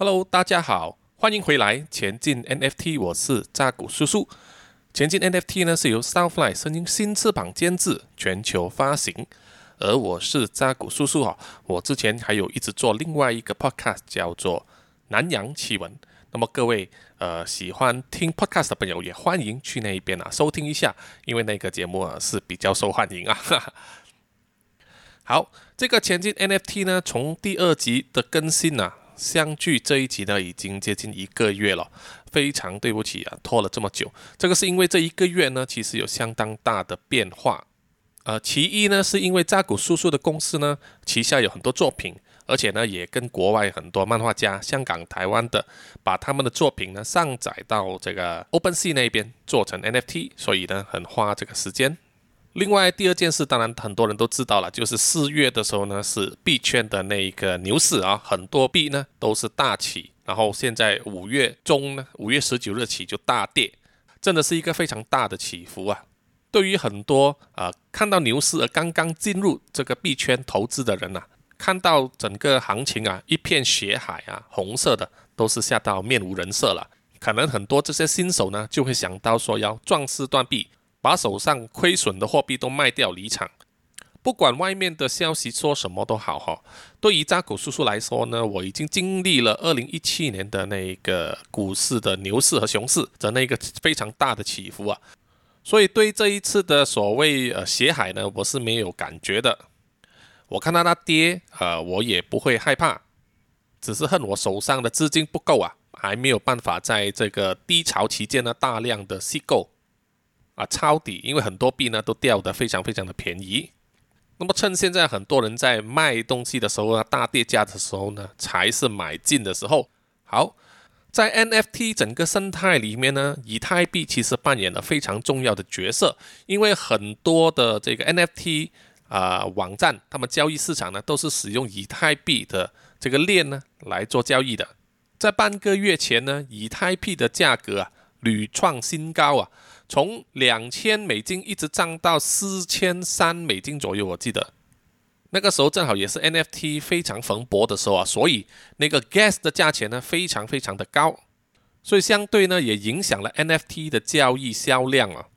Hello，大家好，欢迎回来。前进 NFT，我是扎古叔叔。前进 NFT 呢是由 Southfly 声音新翅膀监制，全球发行。而我是扎古叔叔哈，我之前还有一直做另外一个 podcast 叫做南洋奇闻。那么各位呃喜欢听 podcast 的朋友也欢迎去那一边啊收听一下，因为那个节目啊是比较受欢迎啊。好，这个前进 NFT 呢，从第二集的更新呢、啊。相距这一集呢，已经接近一个月了，非常对不起啊，拖了这么久。这个是因为这一个月呢，其实有相当大的变化。呃，其一呢，是因为扎古叔叔的公司呢，旗下有很多作品，而且呢，也跟国外很多漫画家，香港、台湾的，把他们的作品呢上载到这个 OpenSea 那边做成 NFT，所以呢，很花这个时间。另外，第二件事，当然很多人都知道了，就是四月的时候呢，是币圈的那一个牛市啊，很多币呢都是大起，然后现在五月中呢，五月十九日起就大跌，真的是一个非常大的起伏啊。对于很多啊、看到牛市而刚刚进入这个币圈投资的人呐、看到整个行情啊一片血海啊，红色的，都是吓到面无人色了。可能很多这些新手呢就会想到说要壮士断臂。把手上亏损的货币都卖掉离场，不管外面的消息说什么都好哈。对于扎古叔叔来说呢，我已经经历了二零一七年的那个股市的牛市和熊市的那个非常大的起伏啊，所以对这一次的所谓呃血海呢，我是没有感觉的。我看到它跌，呃，我也不会害怕，只是恨我手上的资金不够啊，还没有办法在这个低潮期间呢大量的吸购。啊，抄底，因为很多币呢都掉得非常非常的便宜。那么趁现在很多人在卖东西的时候呢，大跌价的时候呢，才是买进的时候。好，在 NFT 整个生态里面呢，以太币其实扮演了非常重要的角色，因为很多的这个 NFT 啊、网站，他们交易市场呢都是使用以太币的这个链呢来做交易的。在半个月前呢，以太币的价格啊屡创新高啊。从两千美金一直涨到四千三美金左右，我记得那个时候正好也是 NFT 非常蓬勃的时候啊，所以那个 Gas 的价钱呢非常非常的高，所以相对呢也影响了 NFT 的交易销量啊。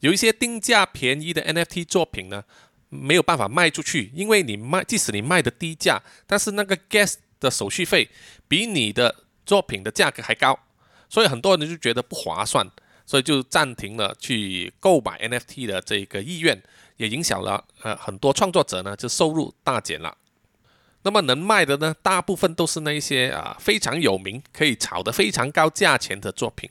有一些定价便宜的 NFT 作品呢没有办法卖出去，因为你卖即使你卖的低价，但是那个 Gas 的手续费比你的作品的价格还高，所以很多人就觉得不划算。所以就暂停了去购买 NFT 的这个意愿，也影响了呃很多创作者呢，就收入大减了。那么能卖的呢，大部分都是那些啊非常有名、可以炒得非常高价钱的作品。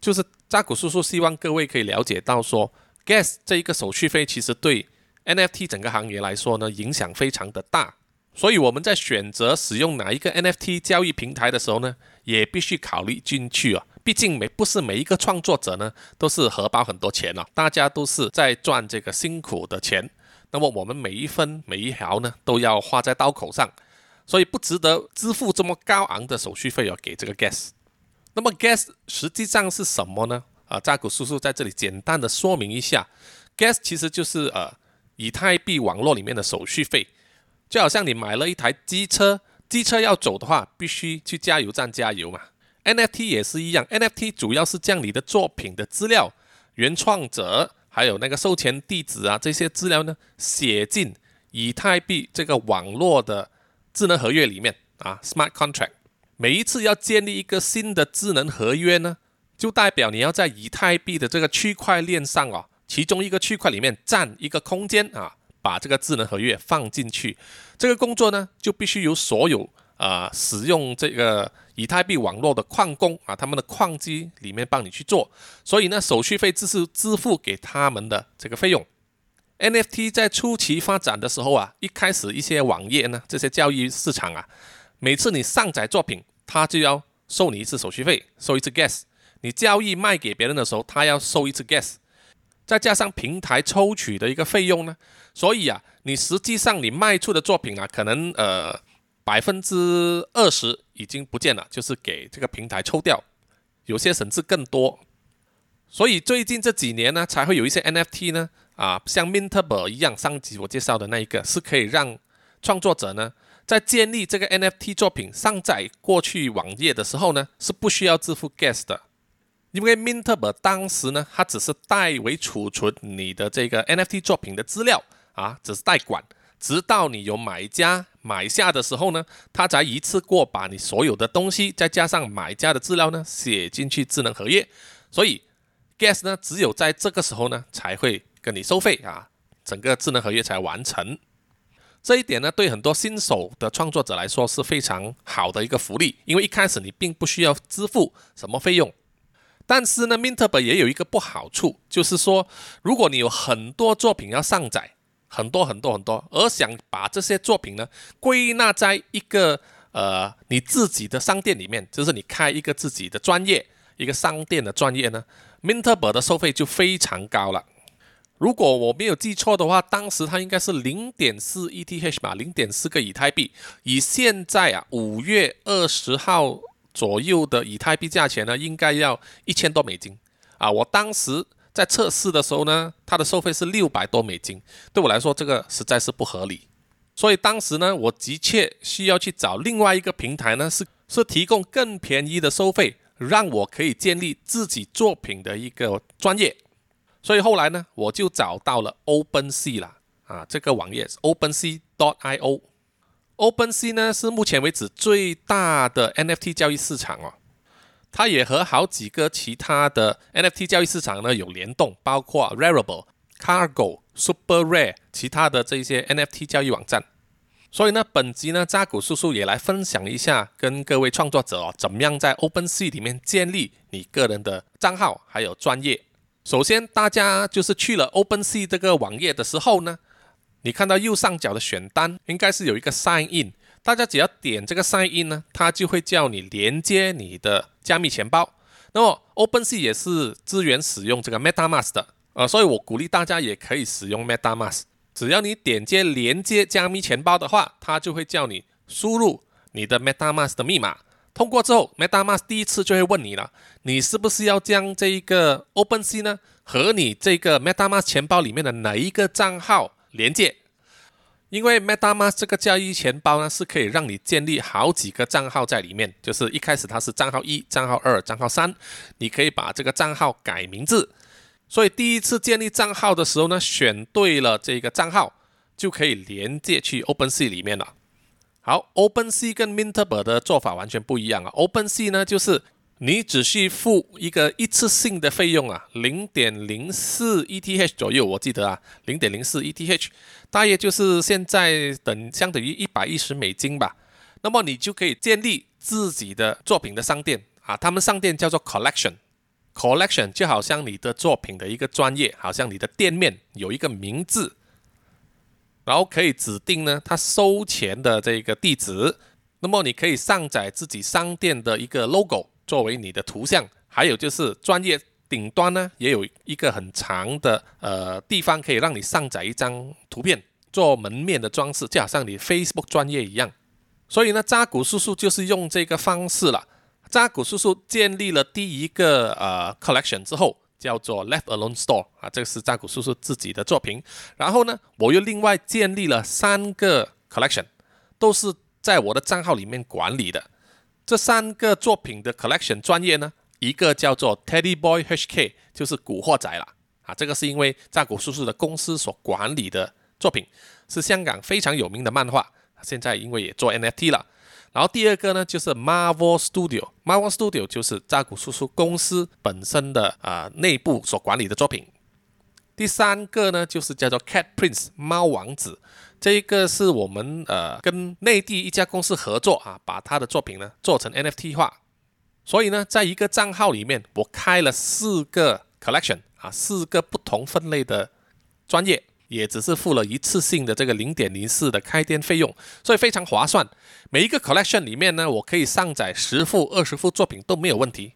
就是扎古叔叔希望各位可以了解到说，Gas 这一个手续费其实对 NFT 整个行业来说呢，影响非常的大。所以我们在选择使用哪一个 NFT 交易平台的时候呢，也必须考虑进去啊。毕竟每不是每一个创作者呢都是荷包很多钱哦，大家都是在赚这个辛苦的钱，那么我们每一分每一毫呢都要花在刀口上，所以不值得支付这么高昂的手续费哦给这个 Gas。那么 Gas 实际上是什么呢？啊，扎古叔叔在这里简单的说明一下，Gas 其实就是呃以太币网络里面的手续费，就好像你买了一台机车，机车要走的话必须去加油站加油嘛。NFT 也是一样，NFT 主要是将你的作品的资料、原创者还有那个授权地址啊这些资料呢写进以太币这个网络的智能合约里面啊，Smart Contract。每一次要建立一个新的智能合约呢，就代表你要在以太币的这个区块链上啊，其中一个区块里面占一个空间啊，把这个智能合约放进去。这个工作呢，就必须由所有啊、使用这个。以太币网络的矿工啊，他们的矿机里面帮你去做，所以呢，手续费只是支付给他们的这个费用。NFT 在初期发展的时候啊，一开始一些网页呢，这些交易市场啊，每次你上载作品，他就要收你一次手续费，收一次 gas。你交易卖给别人的时候，他要收一次 gas，再加上平台抽取的一个费用呢，所以啊，你实际上你卖出的作品啊，可能呃。百分之二十已经不见了，就是给这个平台抽掉，有些甚至更多。所以最近这几年呢，才会有一些 NFT 呢，啊，像 Mintable 一样，上集我介绍的那一个，是可以让创作者呢，在建立这个 NFT 作品上载过去网页的时候呢，是不需要支付 gas 的，因为 Mintable 当时呢，它只是代为储存你的这个 NFT 作品的资料啊，只是代管，直到你有买家买下的时候呢，他才一次过把你所有的东西再加上买家的资料呢写进去智能合约，所以 gas 呢，只有在这个时候呢才会跟你收费啊，整个智能合约才完成。这一点呢，对很多新手的创作者来说是非常好的一个福利，因为一开始你并不需要支付什么费用。但是呢 m i n t b 也有一个不好处，就是说，如果你有很多作品要上载，很多很多很多，而想把这些作品呢归纳在一个呃你自己的商店里面，就是你开一个自己的专业，一个商店的专业呢，Mintable 的收费就非常高了。如果我没有记错的话，当时它应该是零点四 ETH 吧，零点四个以太币。以现在啊五月二十号左右的以太币价钱呢，应该要一千多美金啊。我当时在测试的时候呢，它的收费是六百多美金，对我来说这个实在是不合理。所以当时呢，我的确需要去找另外一个平台呢，是是提供更便宜的收费，让我可以建立自己作品的一个专业。所以后来呢，我就找到了 OpenSea 啦，啊，这个网页是 OpenSea.io。OpenSea 呢是目前为止最大的 NFT 交易市场哦，它也和好几个其他的 NFT 交易市场呢有联动，包括 Rarible、Cargo、Super Rare 其他的这些 NFT 交易网站。所以呢，本集呢，扎古叔叔也来分享一下，跟各位创作者哦，怎么样在 OpenSea 里面建立你个人的账号还有专业。首先，大家就是去了 OpenSea 这个网页的时候呢，你看到右上角的选单应该是有一个 Sign In，大家只要点这个 Sign In 呢，它就会叫你连接你的加密钱包。那么 OpenSea 也是支援使用这个 MetaMask 的，呃，所以我鼓励大家也可以使用 MetaMask。只要你点击连接加密钱包的话，它就会叫你输入你的 MetaMask 的密码。通过之后，MetaMask 第一次就会问你了，你是不是要将这一个 OpenSea 呢和你这个 MetaMask 钱包里面的哪一个账号连接？因为 MetaMask 这个交易钱包呢是可以让你建立好几个账号在里面，就是一开始它是账号一、账号二、账号三，你可以把这个账号改名字。所以第一次建立账号的时候呢，选对了这个账号，就可以连接去 OpenSea 里面了。好，OpenSea 跟 Mintable 的做法完全不一样啊。OpenSea 呢，就是你只需付一个一次性的费用啊，零点零四 ETH 左右，我记得啊，零点零四 ETH，大约就是现在等相等于一百一十美金吧。那么你就可以建立自己的作品的商店啊，他们商店叫做 Collection，Collection 就好像你的作品的一个专业，好像你的店面有一个名字。然后可以指定呢，他收钱的这个地址，那么你可以上载自己商店的一个 logo 作为你的图像，还有就是专业顶端呢也有一个很长的呃地方可以让你上载一张图片做门面的装饰，就好像你 Facebook 专业一样。所以呢，扎古叔叔就是用这个方式了。扎古叔叔建立了第一个呃 collection 之后。叫做 Left Alone Store 啊，这个是扎古叔叔自己的作品。然后呢，我又另外建立了三个 collection，都是在我的账号里面管理的。这三个作品的 collection 专业呢，一个叫做 Teddy Boy HK，就是古惑仔啦。啊，这个是因为扎古叔叔的公司所管理的作品，是香港非常有名的漫画。现在因为也做 NFT 了。然后第二个呢，就是 Marvel Studio，Marvel Studio 就是扎古叔叔公司本身的啊、呃、内部所管理的作品。第三个呢，就是叫做 Cat Prince 猫王子，这一个是我们呃跟内地一家公司合作啊，把他的作品呢做成 NFT 化。所以呢，在一个账号里面，我开了四个 collection 啊，四个不同分类的专业。也只是付了一次性的这个零点零四的开店费用，所以非常划算。每一个 collection 里面呢，我可以上载十幅、二十幅作品都没有问题。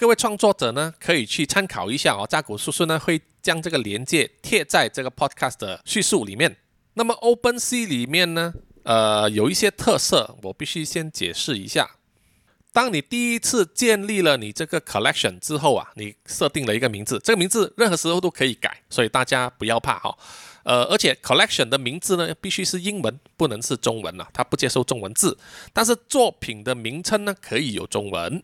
各位创作者呢，可以去参考一下哦。扎古叔叔呢会将这个链接贴在这个 podcast 的叙述里面。那么 OpenSea 里面呢，呃，有一些特色，我必须先解释一下。当你第一次建立了你这个 collection 之后啊，你设定了一个名字，这个名字任何时候都可以改，所以大家不要怕哈、哦。呃，而且 collection 的名字呢，必须是英文，不能是中文啊，它不接受中文字。但是作品的名称呢，可以有中文。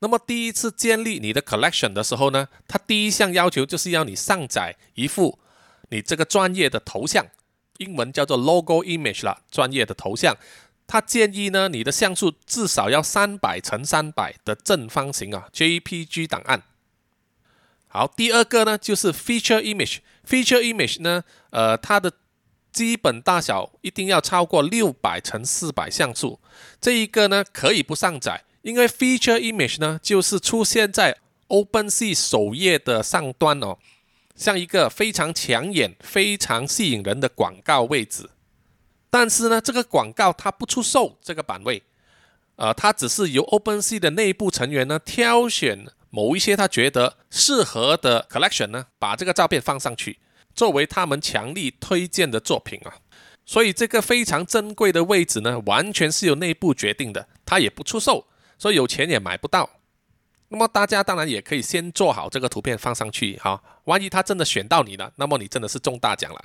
那么第一次建立你的 collection 的时候呢，它第一项要求就是要你上载一幅你这个专业的头像，英文叫做 logo image 啦，专业的头像。他建议呢，你的像素至少要三百乘三百的正方形啊，JPG 档案。好，第二个呢就是 feature image。feature image 呢，呃，它的基本大小一定要超过六百乘四百像素。这一个呢可以不上载，因为 feature image 呢就是出现在 OpenSea 首页的上端哦，像一个非常抢眼、非常吸引人的广告位置。但是呢，这个广告它不出售这个版位，呃，它只是由 OpenSea 的内部成员呢挑选某一些他觉得适合的 collection 呢，把这个照片放上去，作为他们强力推荐的作品啊。所以这个非常珍贵的位置呢，完全是由内部决定的，它也不出售，所以有钱也买不到。那么大家当然也可以先做好这个图片放上去哈，万一他真的选到你了，那么你真的是中大奖了。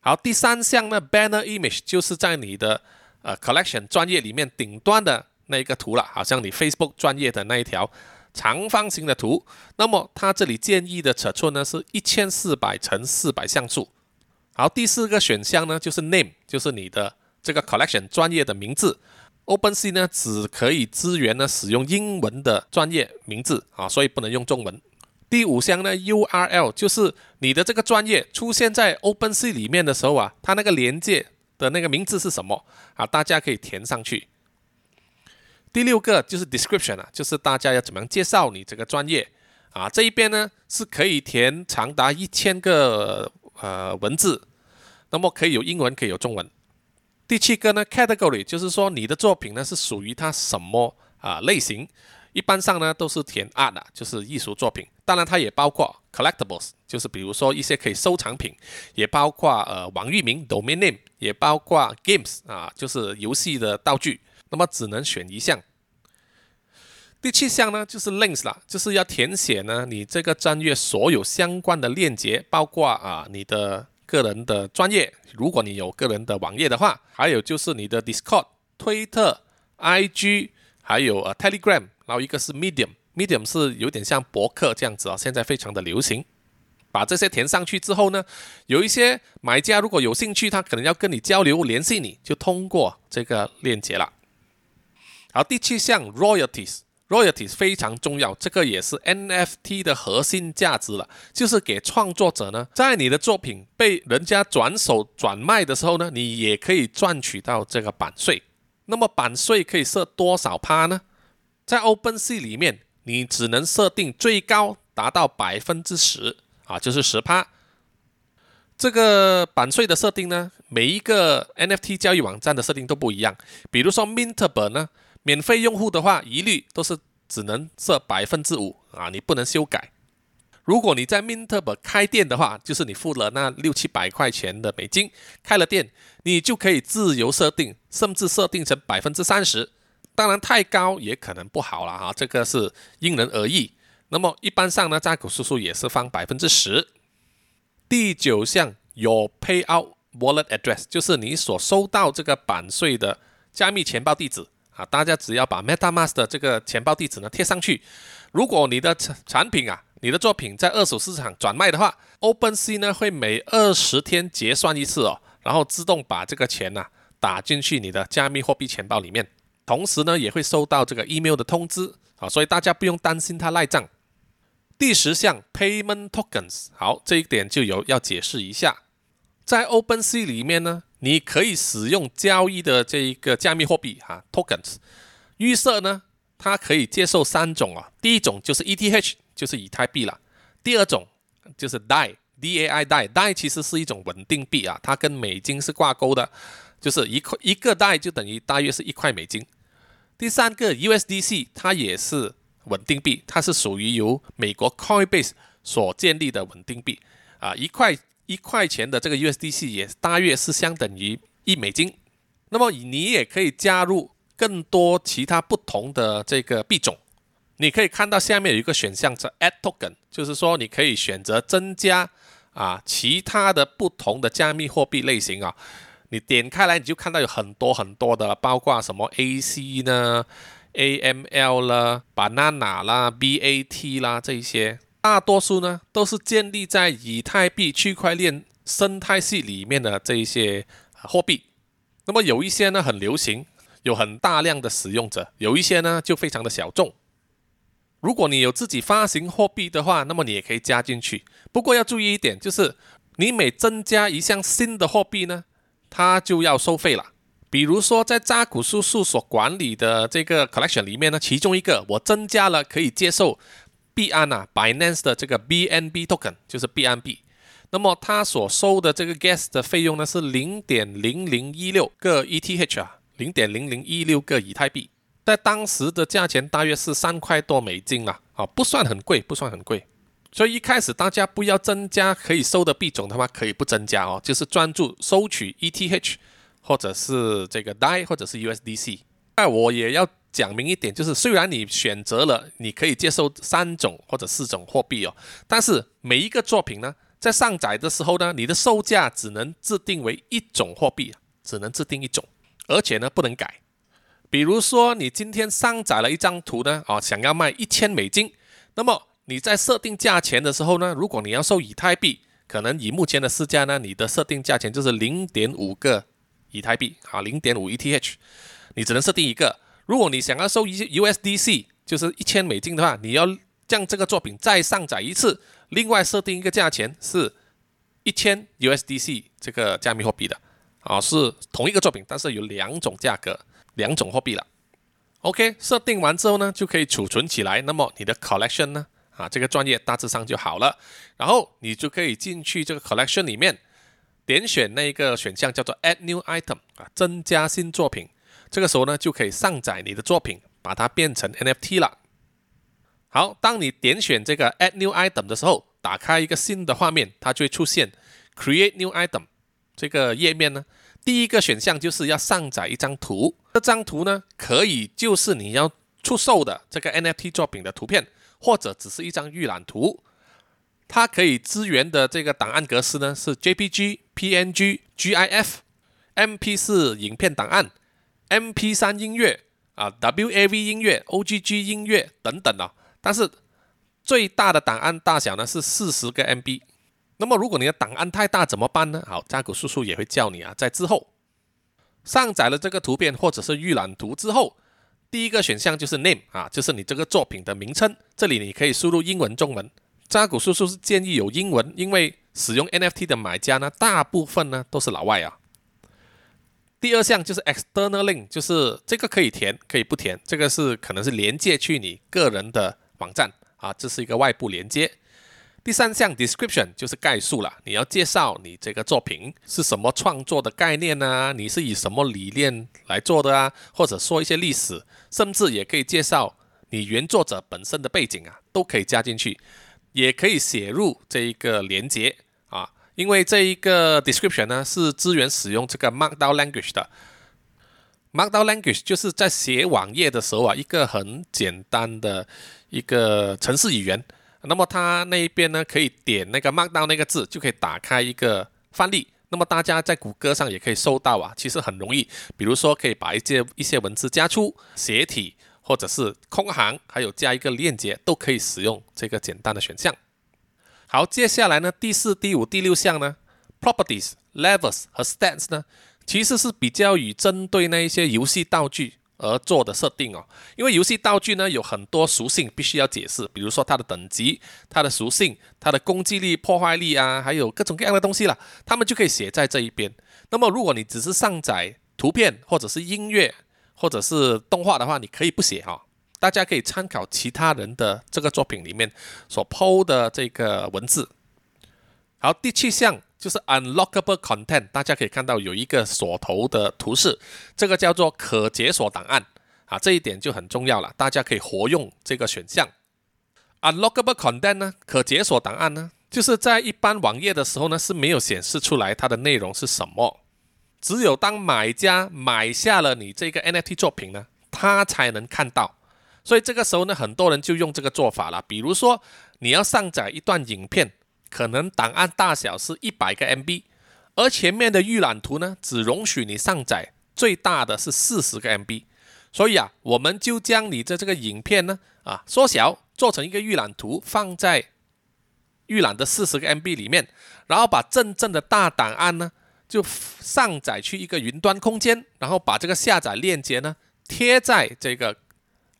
好，第三项呢，banner image 就是在你的呃 collection 专业里面顶端的那一个图了，好像你 Facebook 专业的那一条长方形的图。那么它这里建议的尺寸呢是一千四百乘四百像素。好，第四个选项呢就是 name，就是你的这个 collection 专业的名字。OpenSea 呢只可以支援呢使用英文的专业名字啊，所以不能用中文。第五项呢，URL 就是你的这个专业出现在 OpenSea 里面的时候啊，它那个连接的那个名字是什么啊？大家可以填上去。第六个就是 Description 啊，就是大家要怎么样介绍你这个专业啊？这一边呢是可以填长达一千个呃文字，那么可以有英文，可以有中文。第七个呢，Category 就是说你的作品呢是属于它什么啊类型？一般上呢都是填 art，就是艺术作品。当然，它也包括 collectibles，就是比如说一些可以收藏品，也包括呃网域名 domain name，也包括 games 啊，就是游戏的道具。那么只能选一项。第七项呢就是 links 啦，就是要填写呢你这个专业所有相关的链接，包括啊你的个人的专业，如果你有个人的网页的话，还有就是你的 Discord、推特、IG，还有呃 Telegram，然后一个是 Medium。Medium 是有点像博客这样子啊，现在非常的流行。把这些填上去之后呢，有一些买家如果有兴趣，他可能要跟你交流联系你，就通过这个链接了。好，第七项 Royalties Royalty 非常重要，这个也是 NFT 的核心价值了，就是给创作者呢，在你的作品被人家转手转卖的时候呢，你也可以赚取到这个版税。那么版税可以设多少趴呢？在 OpenSea 里面。你只能设定最高达到百分之十啊，就是十趴。这个版税的设定呢，每一个 NFT 交易网站的设定都不一样。比如说 Mintable 呢，免费用户的话，一律都是只能设百分之五啊，你不能修改。如果你在 Mintable 开店的话，就是你付了那六七百块钱的美金开了店，你就可以自由设定，甚至设定成百分之三十。当然，太高也可能不好了哈，这个是因人而异。那么一般上呢，扎古叔叔也是放百分之十。第九项，Your payout wallet address，就是你所收到这个版税的加密钱包地址啊。大家只要把 MetaMask 的这个钱包地址呢贴上去，如果你的产产品啊，你的作品在二手市场转卖的话，OpenSea 呢会每二十天结算一次哦，然后自动把这个钱呐、啊、打进去你的加密货币钱包里面。同时呢，也会收到这个 email 的通知啊，所以大家不用担心它赖账。第十项 payment tokens，好，这一点就有要解释一下，在 OpenSea 里面呢，你可以使用交易的这一个加密货币哈、tokens，预设呢，它可以接受三种啊，第一种就是 ETH，就是以太币了，第二种就是 DAI，DAI DAI，DAI 其实是一种稳定币啊，它跟美金是挂钩的，就是一块一个 DAI 就等于大约是一块美金。第三个 USDC，它也是稳定币，它是属于由美国 Coinbase 所建立的稳定币啊，一块一块钱的这个 USDC 也大约是相等于一美金。那么你也可以加入更多其他不同的这个币种，你可以看到下面有一个选项叫 Add Token，就是说你可以选择增加啊，其他的不同的加密货币类型啊，你点开来你就看到有很多很多的，包括什么 AC 呢、AML 啦、Banana 啦、BAT 啦这一些，大多数呢都是建立在以太币区块链生态系里面的这一些货币。那么有一些呢很流行，有很大量的使用者；有一些呢就非常的小众。如果你有自己发行货币的话，那么你也可以加进去。不过要注意一点，就是你每增加一项新的货币呢，它就要收费了。比如说，在扎古叔叔所管理的这个 collection 里面呢，其中一个我增加了可以接受币安啊 Binance 的这个 BNB token，就是 BNB。那么它所收的这个 gas 的费用呢是零点零零一六个 ETH 啊，零点零零一六个以太币。在当时的价钱大约是三块多美金了，啊，不算很贵，不算很贵。所以一开始大家不要增加可以收的币种的话，可以不增加哦，就是专注收取 ETH 或者是这个 DAI 或者是 USDC。但我也要讲明一点，就是虽然你选择了你可以接受三种或者四种货币哦，但是每一个作品呢，在上载的时候呢，你的售价只能制定为一种货币，只能制定一种，而且呢不能改。比如说，你今天上载了一张图呢，啊，想要卖一千美金，那么你在设定价钱的时候呢，如果你要收以太币，可能以目前的市价呢，你的设定价钱就是零点五个以太币，啊，零点五 ETH，你只能设定一个。如果你想要收一 USDC，就是一千美金的话，你要将这个作品再上载一次，另外设定一个价钱是一千 USDC 这个加密货币的，啊，是同一个作品，但是有两种价格。两种货币了，OK，设定完之后呢，就可以储存起来。那么你的 collection 呢，啊，这个专业大致上就好了。然后你就可以进去这个 collection 里面，点选那一个选项叫做 Add New Item 啊，增加新作品。这个时候呢，就可以上载你的作品，把它变成 NFT 了。好，当你点选这个 Add New Item 的时候，打开一个新的画面，它就会出现 Create New Item 这个页面呢。第一个选项就是要上载一张图，这张图呢，可以就是你要出售的这个 NFT 作品的图片，或者只是一张预览图。它可以支援的这个档案格式呢是 JPG、PNG、GIF、MP4 影片档案、MP3 音乐啊、WAV 音乐、OGG 音乐等等啊。但是最大的档案大小呢是四十个 MB。那么，如果你的档案太大怎么办呢？好，扎古叔叔也会教你啊。在之后上载了这个图片或者是预览图之后，第一个选项就是 name 啊，就是你这个作品的名称。这里你可以输入英文、中文。扎古叔叔是建议有英文，因为使用 NFT 的买家呢，大部分呢都是老外啊。第二项就是 external link，就是这个可以填，可以不填。这个是可能是连接去你个人的网站啊，这是一个外部连接。第三项 description 就是概述了，你要介绍你这个作品是什么创作的概念啊，你是以什么理念来做的啊，或者说一些历史，甚至也可以介绍你原作者本身的背景啊，都可以加进去，也可以写入这一个连接，因为这一个 description 呢是支援使用这个 Markdown language 的，Markdown language 就是在写网页的时候啊，一个很简单的一个程式语言。那么它那一边呢，可以点那个 Markdown 那个字，就可以打开一个范例。那么大家在谷歌上也可以搜到啊，其实很容易。比如说，可以把一些一些文字加粗、斜体，或者是空行，还有加一个链接，都可以使用这个简单的选项。好，接下来呢，第四、第五、第六项呢，Properties、Levels 和 Stats 呢，其实是比较以针对那一些游戏道具。而做的设定哦，因为游戏道具呢有很多属性必须要解释，比如说它的等级、它的属性、它的攻击力、破坏力啊，还有各种各样的东西啦，他们就可以写在这一边。那么如果你只是上载图片或者是音乐或者是动画的话，你可以不写哈、大家可以参考其他人的这个作品里面所 PO 的这个文字。好，第七项。就是 unlockable content，大家可以看到有一个锁头的图示，这个叫做可解锁档案啊，这一点就很重要了，大家可以活用这个选项。unlockable content 呢，可解锁档案呢，就是在一般网页的时候呢是没有显示出来它的内容是什么，只有当买家买下了你这个 NFT 作品呢，他才能看到。所以这个时候呢，很多人就用这个做法了，比如说你要上载一段影片。可能档案大小是一百个 MB，而前面的预览图呢，只容许你上载最大的是四十个 MB。所以啊，我们就将你的这个影片呢，啊缩小，做成一个预览图，放在预览的四十个 MB 里面，然后把真正的大档案呢，就上载去一个云端空间，然后把这个下载链接呢贴在这个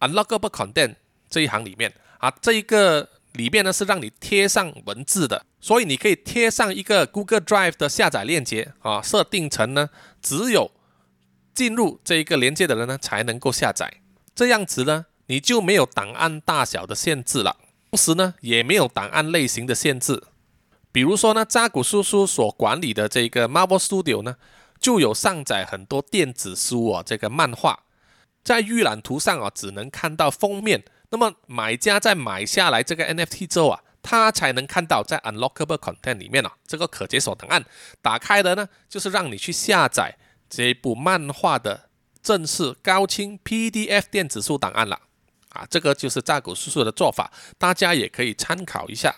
unlockable content 这一行里面啊，这一个里面呢是让你贴上文字的，所以你可以贴上一个 Google Drive 的下载链接啊，设定成呢只有。进入这一个连接的人呢，才能够下载。这样子呢，你就没有档案大小的限制了，同时呢，也没有档案类型的限制。比如说呢，扎古叔叔所管理的这个 Marvel Studio 呢，就有上载很多电子书哦，这个漫画，在预览图上啊，只能看到封面。那么买家在买下来这个 NFT 之后啊，他才能看到在 Unlockable Content 里面啊，这个可解锁档案打开的呢，就是让你去下载。这一部漫画的正式高清 PDF 电子书档案了啊，这个就是扎古叔叔的做法，大家也可以参考一下。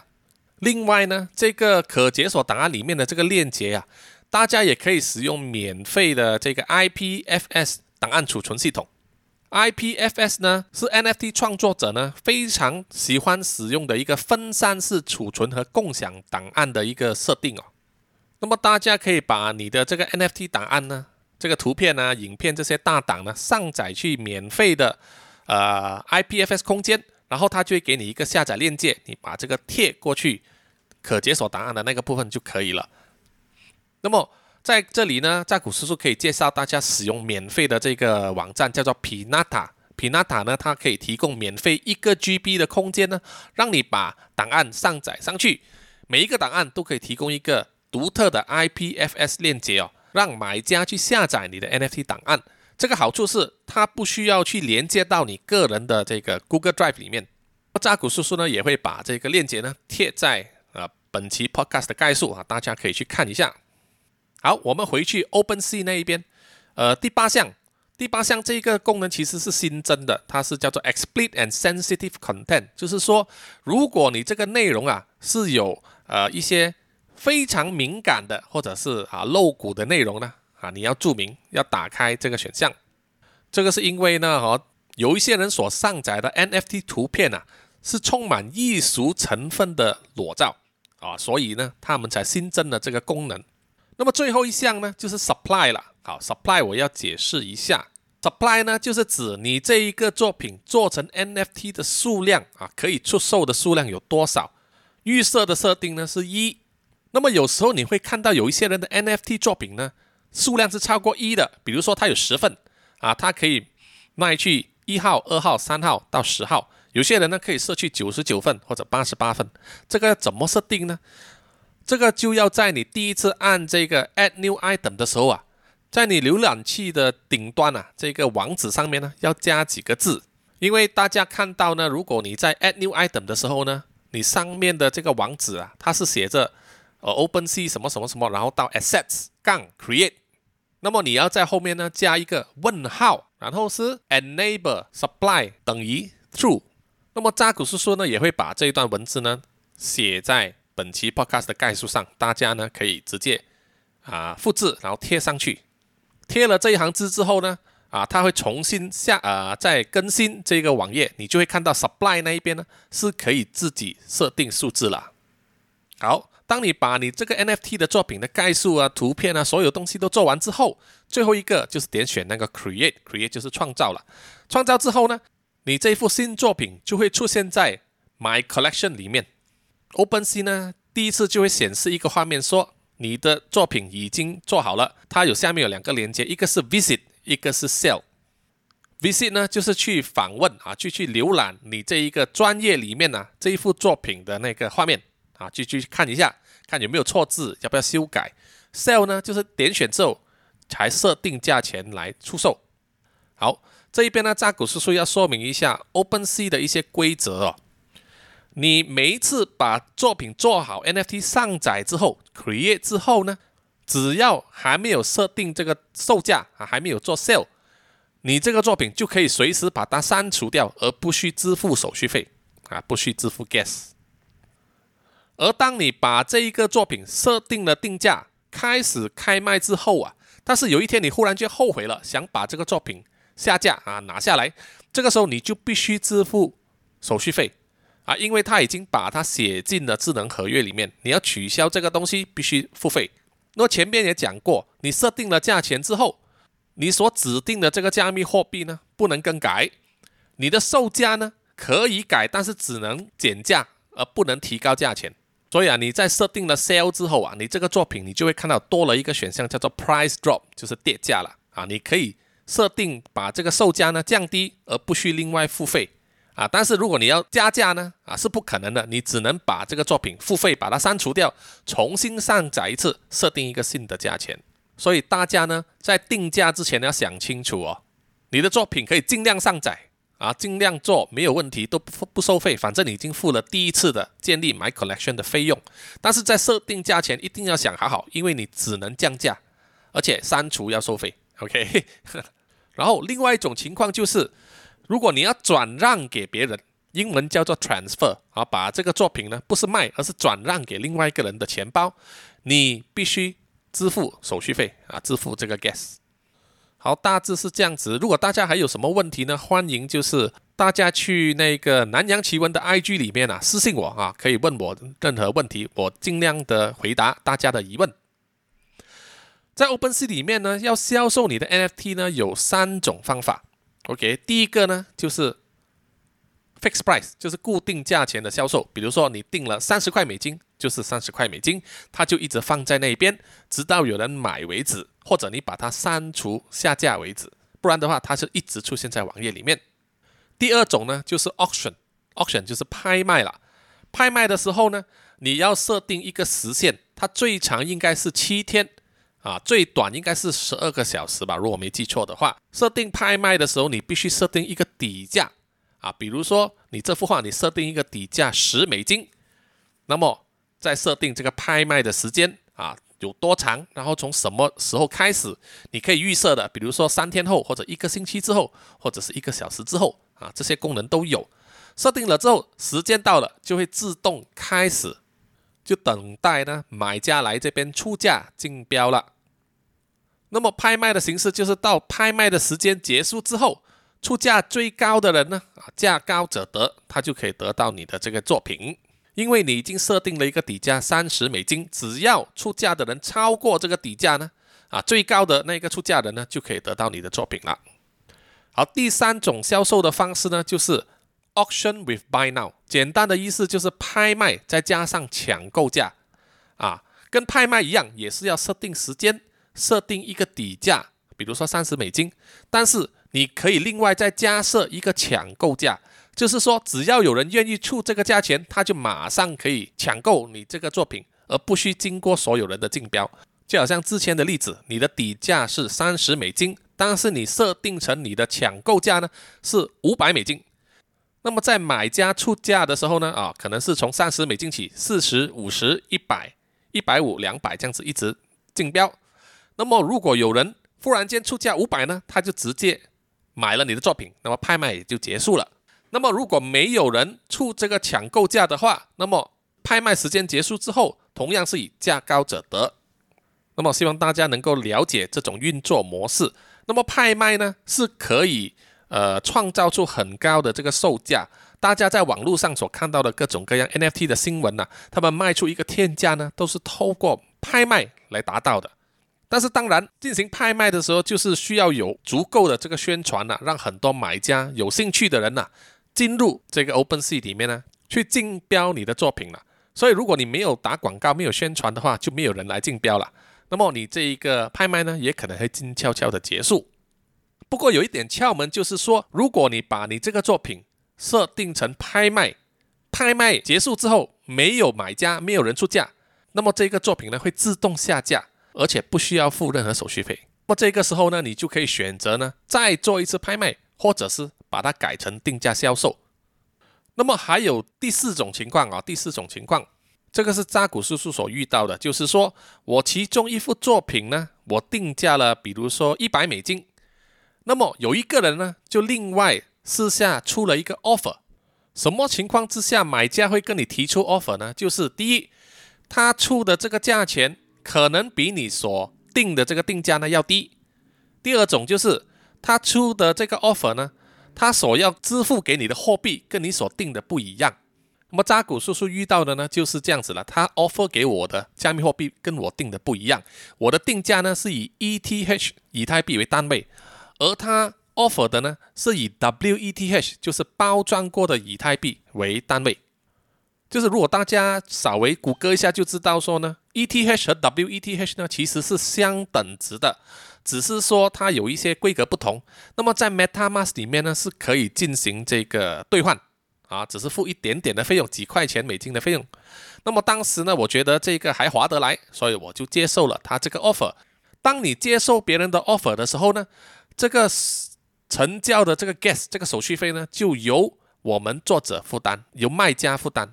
另外呢，这个可解锁档案里面的这个链接啊，大家也可以使用免费的这个 IPFS 档案储存系统。IPFS 呢是 NFT 创作者呢非常喜欢使用的一个分散式储存和共享档案的一个设定哦。那么大家可以把你的这个 NFT 档案呢。这个图片呢、影片这些大档呢，上载去免费的呃 IPFS 空间，然后它就会给你一个下载链接，你把这个贴过去可解锁档案的那个部分就可以了。那么在这里呢，扎古叔叔可以介绍大家使用免费的这个网站，叫做 Pinata。Pinata 呢，它可以提供免费一个 GB 的空间呢，让你把档案上载上去。每一个档案都可以提供一个独特的 IPFS 链接哦。让买家去下载你的 NFT 档案，这个好处是它不需要去连接到你个人的这个 Google Drive 里面。扎古叔叔呢也会把这个链接呢贴在呃本期 Podcast 的概述啊，大家可以去看一下。好，我们回去 OpenSea 那一边，呃，第八项，第八项这个功能其实是新增的，它是叫做 Explicit and Sensitive Content，就是说如果你这个内容啊是有呃一些。非常敏感的，或者是啊露骨的内容呢，啊你要注明，要打开这个选项。这个是因为呢，哈有一些人所上载的 NFT 图片啊，是充满艺术成分的裸照啊，所以呢，他们才新增了这个功能。那么最后一项呢，就是 supply 了。好，supply 我要解释一下，supply 呢就是指你这一个作品做成 NFT 的数量啊，可以出售的数量有多少？预设的设定呢是一。那么有时候你会看到有一些人的 NFT 作品呢，数量是超过一的，比如说他有十份啊，他可以卖去一号、二号、三号到十号。有些人呢可以设去九十九份或者八十八份，这个要怎么设定呢？这个就要在你第一次按这个 Add New Item 的时候啊，在你浏览器的顶端啊，这个网址上面呢要加几个字，因为大家看到呢，如果你在 Add New Item 的时候呢，你上面的这个网址啊，它是写着。呃，OpenSea 什么什么什么，然后到 Assets 杠 Create，那么你要在后面呢加一个问号，然后是 Enable Supply 等于 True。那么扎古叔叔呢也会把这一段文字呢写在本期 Podcast 的概述上，大家呢可以直接啊复制，然后贴上去。贴了这一行字之后呢，啊，它会重新下啊再更新这个网页，你就会看到 Supply 那一边呢是可以自己设定数字了。好。当你把你这个 NFT 的作品的概述啊、图片啊、所有东西都做完之后，最后一个就是点选那个 Create，Create 就是创造了。创造之后呢，你这幅新作品就会出现在 My Collection 里面。OpenSea 呢，第一次就会显示一个画面，说你的作品已经做好了。它有下面有两个连接，一个是 Visit，一个是 Sell。Visit 呢，就是去访问啊，去去浏览你这一个专业里面呢、啊、这一幅作品的那个画面。啊，去去看一下，看有没有错字，要不要修改。Sell 呢，就是点选之后才设定价钱来出售。好，这一边呢，扎古叔叔要说明一下 OpenSea 的一些规则哦。你每一次把作品做好，NFT 上载之后，Create 之后呢，只要还没有设定这个售价啊，还没有做 Sell，你这个作品就可以随时把它删除掉，而不需支付手续费啊，不需支付 Gas。而当你把这一个作品设定了定价，开始开卖之后啊，但是有一天你忽然间后悔了，想把这个作品下架啊拿下来，这个时候你就必须支付手续费啊，因为他已经把它写进了智能合约里面，你要取消这个东西必须付费。那么前面也讲过，你设定了价钱之后，你所指定的这个加密货币呢不能更改，你的售价呢可以改，但是只能减价而不能提高价钱。所以啊，你在设定了 sale 之后啊，你这个作品你就会看到多了一个选项叫做 price drop，就是跌价了啊。你可以设定把这个售价呢降低，而不需另外付费啊。但是如果你要加价呢啊，是不可能的，你只能把这个作品付费把它删除掉，重新上载一次，设定一个新的价钱。所以大家呢在定价之前要想清楚哦，你的作品可以尽量上载。啊，尽量做没有问题，都不不收费，反正你已经付了第一次的建立 My Collection 的费用。但是在设定价钱一定要想好好，因为你只能降价，而且删除要收费。OK，然后另外一种情况就是，如果你要转让给别人，英文叫做 transfer 啊，把这个作品呢不是卖，而是转让给另外一个人的钱包，你必须支付手续费啊，支付这个 gas。好，大致是这样子。如果大家还有什么问题呢？欢迎就是大家去那个南洋奇闻的 IG 里面啊，私信我啊，可以问我任何问题，我尽量的回答大家的疑问。在 OpenSea 里面呢，要销售你的 NFT 呢，有三种方法。OK，第一个呢就是 Fixed Price，就是固定价钱的销售。比如说你定了三十块美金。就是三十块美金，它就一直放在那边，直到有人买为止，或者你把它删除下架为止，不然的话，它是一直出现在网页里面。第二种呢，就是 auction，auction 就是拍卖了。拍卖的时候呢，你要设定一个时限，它最长应该是七天啊，最短应该是十二个小时吧，如果没记错的话。设定拍卖的时候，你必须设定一个底价啊，比如说你这幅画，你设定一个底价十美金，那么。再设定这个拍卖的时间啊，有多长，然后从什么时候开始，你可以预设的，比如说三天后，或者一个星期之后，或者是一个小时之后啊，这些功能都有。设定了之后，时间到了就会自动开始，就等待呢买家来这边出价竞标了。那么拍卖的形式就是到拍卖的时间结束之后，出价最高的人呢啊，价高者得，他就可以得到你的这个作品。因为你已经设定了一个底价三十美金，只要出价的人超过这个底价呢，啊，最高的那个出价人呢，就可以得到你的作品了。好，第三种销售的方式呢，就是 auction with buy now，简单的意思就是拍卖再加上抢购价，啊，跟拍卖一样，也是要设定时间，设定一个底价，比如说三十美金，但是你可以另外再加设一个抢购价。就是说，只要有人愿意出这个价钱，他就马上可以抢购你这个作品，而不需经过所有人的竞标。就好像之前的例子，你的底价是三十美金，但是你设定成你的抢购价呢是五百美金。那么在买家出价的时候呢，啊，可能是从三十美金起，四十、五十、一百、一百五、两百这样子一直竞标。那么如果有人忽然间出价五百呢，他就直接买了你的作品，那么拍卖也就结束了。那么，如果没有人出这个抢购价的话，那么拍卖时间结束之后，同样是以价高者得。那么，希望大家能够了解这种运作模式。那么，拍卖呢是可以呃创造出很高的这个售价。大家在网络上所看到的各种各样 NFT 的新闻呐、啊，他们卖出一个天价呢，都是透过拍卖来达到的。但是，当然进行拍卖的时候，就是需要有足够的这个宣传呐、让很多买家有兴趣的人呐、进入这个 OpenSea 里面呢，去竞标你的作品了。所以，如果你没有打广告、没有宣传的话，就没有人来竞标了。那么，你这一个拍卖呢，也可能会静悄悄的结束。不过，有一点窍门就是说，如果你把你这个作品设定成拍卖，拍卖结束之后没有买家、没有人出价，那么这个作品呢会自动下架，而且不需要付任何手续费。那么这个时候呢，你就可以选择呢再做一次拍卖，或者是。把它改成定价销售。那么还有第四种情况啊，第四种情况，这个是扎古叔叔所遇到的，就是说我其中一幅作品呢，我定价了，比如说一百美金，那么有一个人呢，就另外私下出了一个 offer，什么情况之下买家会跟你提出 offer 呢？就是第一，他出的这个价钱可能比你所定的这个定价呢要低；第二种就是他出的这个 offer 呢，他所要支付给你的货币跟你所定的不一样。那么扎古叔叔遇到的呢就是这样子了，他 offer 给我的加密货币跟我定的不一样，我的定价呢是以 ETH 以太币为单位，而他 offer 的呢是以 WETH 就是包装过的以太币为单位。就是如果大家稍微谷歌一下就知道说呢，ETH 和 WETH 呢其实是相等值的，只是说它有一些规格不同。那么在 MetaMask 里面呢是可以进行这个兑换。啊，只是付一点点的费用，几块钱美金的费用。那么当时呢，我觉得这个还划得来，所以我就接受了他这个 offer。当你接受别人的 offer 的时候呢，这个成交的这个 gas 这个手续费呢，就由我们作者负担，由卖家负担。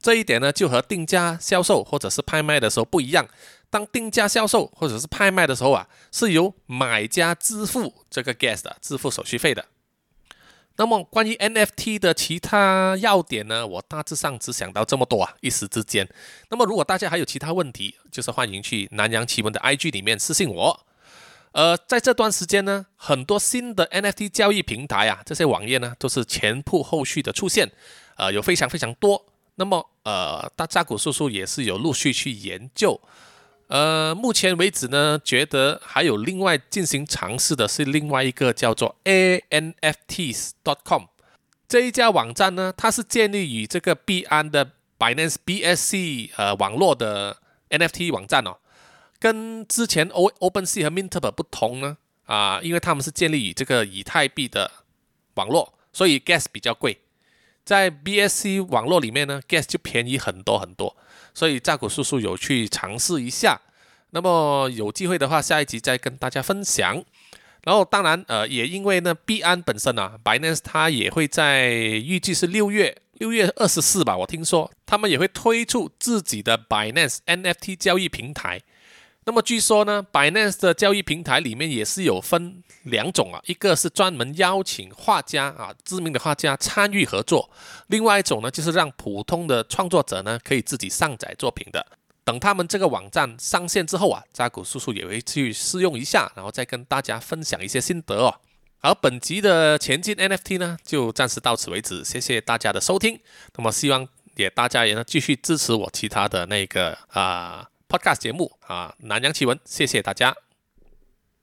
这一点呢，就和定价销售或者是拍卖的时候不一样。当定价销售或者是拍卖的时候啊，是由买家支付这个 gas 的，支付手续费的。那么关于 NFT 的其他要点呢，我大致上只想到这么多啊，一时之间。那么如果大家还有其他问题，就是欢迎去南洋奇闻的 IG 里面私信我。呃，在这段时间呢，很多新的 NFT 交易平台啊，这些网页呢都是前仆后续的出现，呃，有非常非常多。那么呃，大扎古叔叔也是有陆续去研究。呃，目前为止呢，觉得还有另外进行尝试的是另外一个叫做 ANFTs.com 这一家网站呢，它是建立于这个币安的 Binance BSC 呃网络的 NFT 网站哦，跟之前 O OpenSea 和 Mintable 不同呢啊，因为他们是建立于这个以太币的网络，所以 Gas 比较贵，在 BSC 网络里面呢，Gas 就便宜很多很多。所以渣古叔叔有去尝试一下，那么有机会的话，下一集再跟大家分享。然后当然，呃，也因为呢，币安本身啊，Binance 它也会在预计是六月六月二十四吧，我听说他们也会推出自己的 Binance NFT 交易平台。那么据说呢，Binance 的交易平台里面也是有分两种啊，一个是专门邀请画家啊，知名的画家参与合作，另外一种呢就是让普通的创作者呢可以自己上载作品的。等他们这个网站上线之后啊，扎古叔叔也会去试用一下，然后再跟大家分享一些心得哦。而本集的前进 NFT 呢，就暂时到此为止，谢谢大家的收听。那么希望也大家也能继续支持我其他的那个啊。Podcast 节目啊，南洋奇闻，谢谢大家。